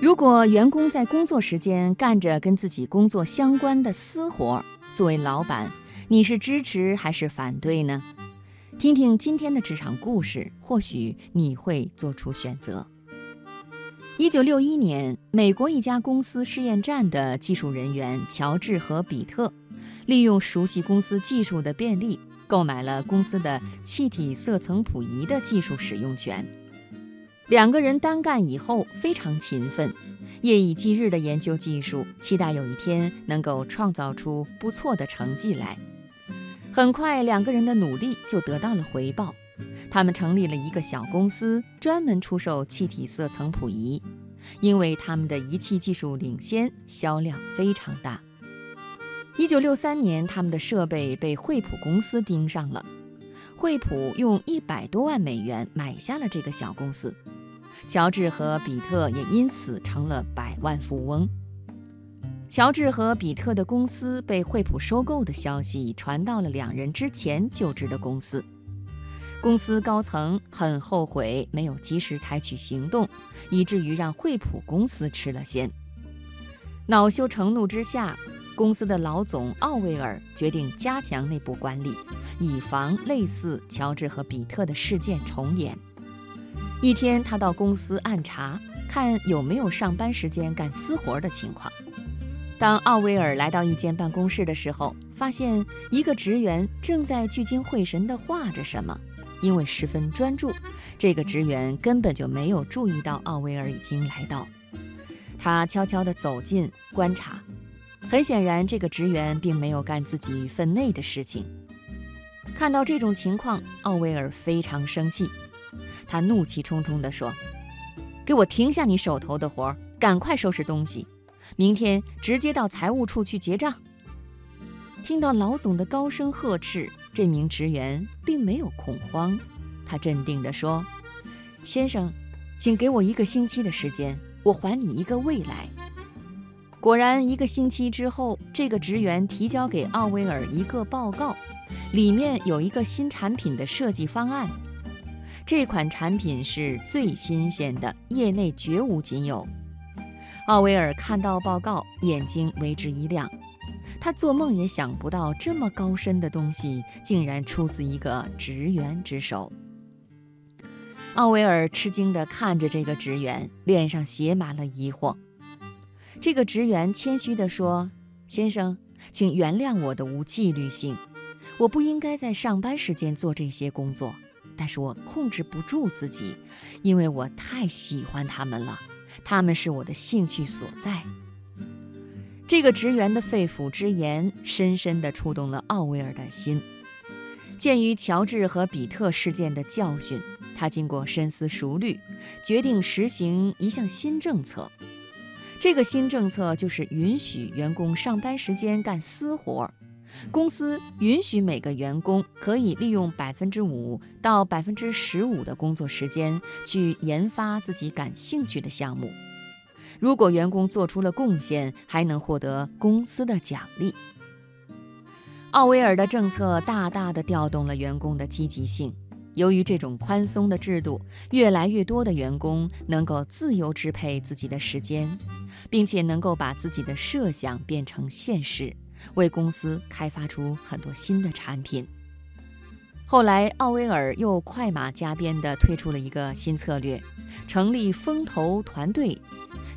如果员工在工作时间干着跟自己工作相关的私活，作为老板，你是支持还是反对呢？听听今天的职场故事，或许你会做出选择。一九六一年，美国一家公司试验站的技术人员乔治和比特，利用熟悉公司技术的便利，购买了公司的气体色层谱仪的技术使用权。两个人单干以后非常勤奋，夜以继日地研究技术，期待有一天能够创造出不错的成绩来。很快，两个人的努力就得到了回报。他们成立了一个小公司，专门出售气体色层谱仪。因为他们的仪器技术领先，销量非常大。一九六三年，他们的设备被惠普公司盯上了，惠普用一百多万美元买下了这个小公司。乔治和比特也因此成了百万富翁。乔治和比特的公司被惠普收购的消息传到了两人之前就职的公司，公司高层很后悔没有及时采取行动，以至于让惠普公司吃了先。恼羞成怒之下，公司的老总奥威尔决定加强内部管理，以防类似乔治和比特的事件重演。一天，他到公司暗查，看有没有上班时间干私活的情况。当奥威尔来到一间办公室的时候，发现一个职员正在聚精会神地画着什么。因为十分专注，这个职员根本就没有注意到奥威尔已经来到。他悄悄地走近观察，很显然，这个职员并没有干自己分内的事情。看到这种情况，奥威尔非常生气。他怒气冲冲地说：“给我停下你手头的活儿，赶快收拾东西，明天直接到财务处去结账。”听到老总的高声呵斥，这名职员并没有恐慌，他镇定地说：“先生，请给我一个星期的时间，我还你一个未来。”果然，一个星期之后，这个职员提交给奥威尔一个报告，里面有一个新产品的设计方案。这款产品是最新鲜的，业内绝无仅有。奥威尔看到报告，眼睛为之一亮。他做梦也想不到，这么高深的东西竟然出自一个职员之手。奥威尔吃惊地看着这个职员，脸上写满了疑惑。这个职员谦虚地说：“先生，请原谅我的无纪律性，我不应该在上班时间做这些工作。”但是我控制不住自己，因为我太喜欢他们了，他们是我的兴趣所在。这个职员的肺腑之言，深深地触动了奥威尔的心。鉴于乔治和比特事件的教训，他经过深思熟虑，决定实行一项新政策。这个新政策就是允许员工上班时间干私活儿。公司允许每个员工可以利用百分之五到百分之十五的工作时间去研发自己感兴趣的项目。如果员工做出了贡献，还能获得公司的奖励。奥威尔的政策大大的调动了员工的积极性。由于这种宽松的制度，越来越多的员工能够自由支配自己的时间，并且能够把自己的设想变成现实。为公司开发出很多新的产品。后来，奥威尔又快马加鞭地推出了一个新策略，成立风投团队，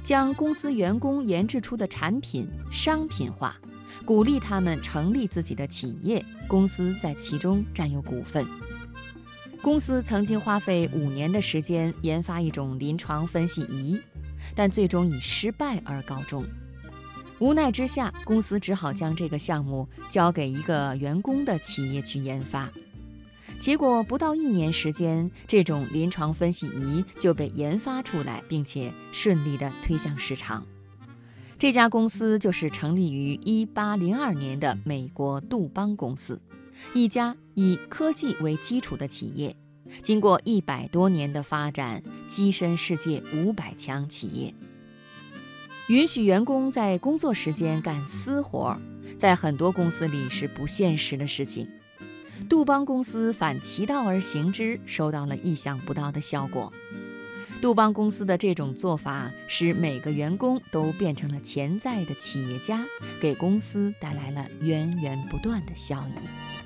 将公司员工研制出的产品商品化，鼓励他们成立自己的企业，公司在其中占有股份。公司曾经花费五年的时间研发一种临床分析仪，但最终以失败而告终。无奈之下，公司只好将这个项目交给一个员工的企业去研发。结果不到一年时间，这种临床分析仪就被研发出来，并且顺利地推向市场。这家公司就是成立于1802年的美国杜邦公司，一家以科技为基础的企业，经过一百多年的发展，跻身世界五百强企业。允许员工在工作时间干私活，在很多公司里是不现实的事情。杜邦公司反其道而行之，收到了意想不到的效果。杜邦公司的这种做法，使每个员工都变成了潜在的企业家，给公司带来了源源不断的效益。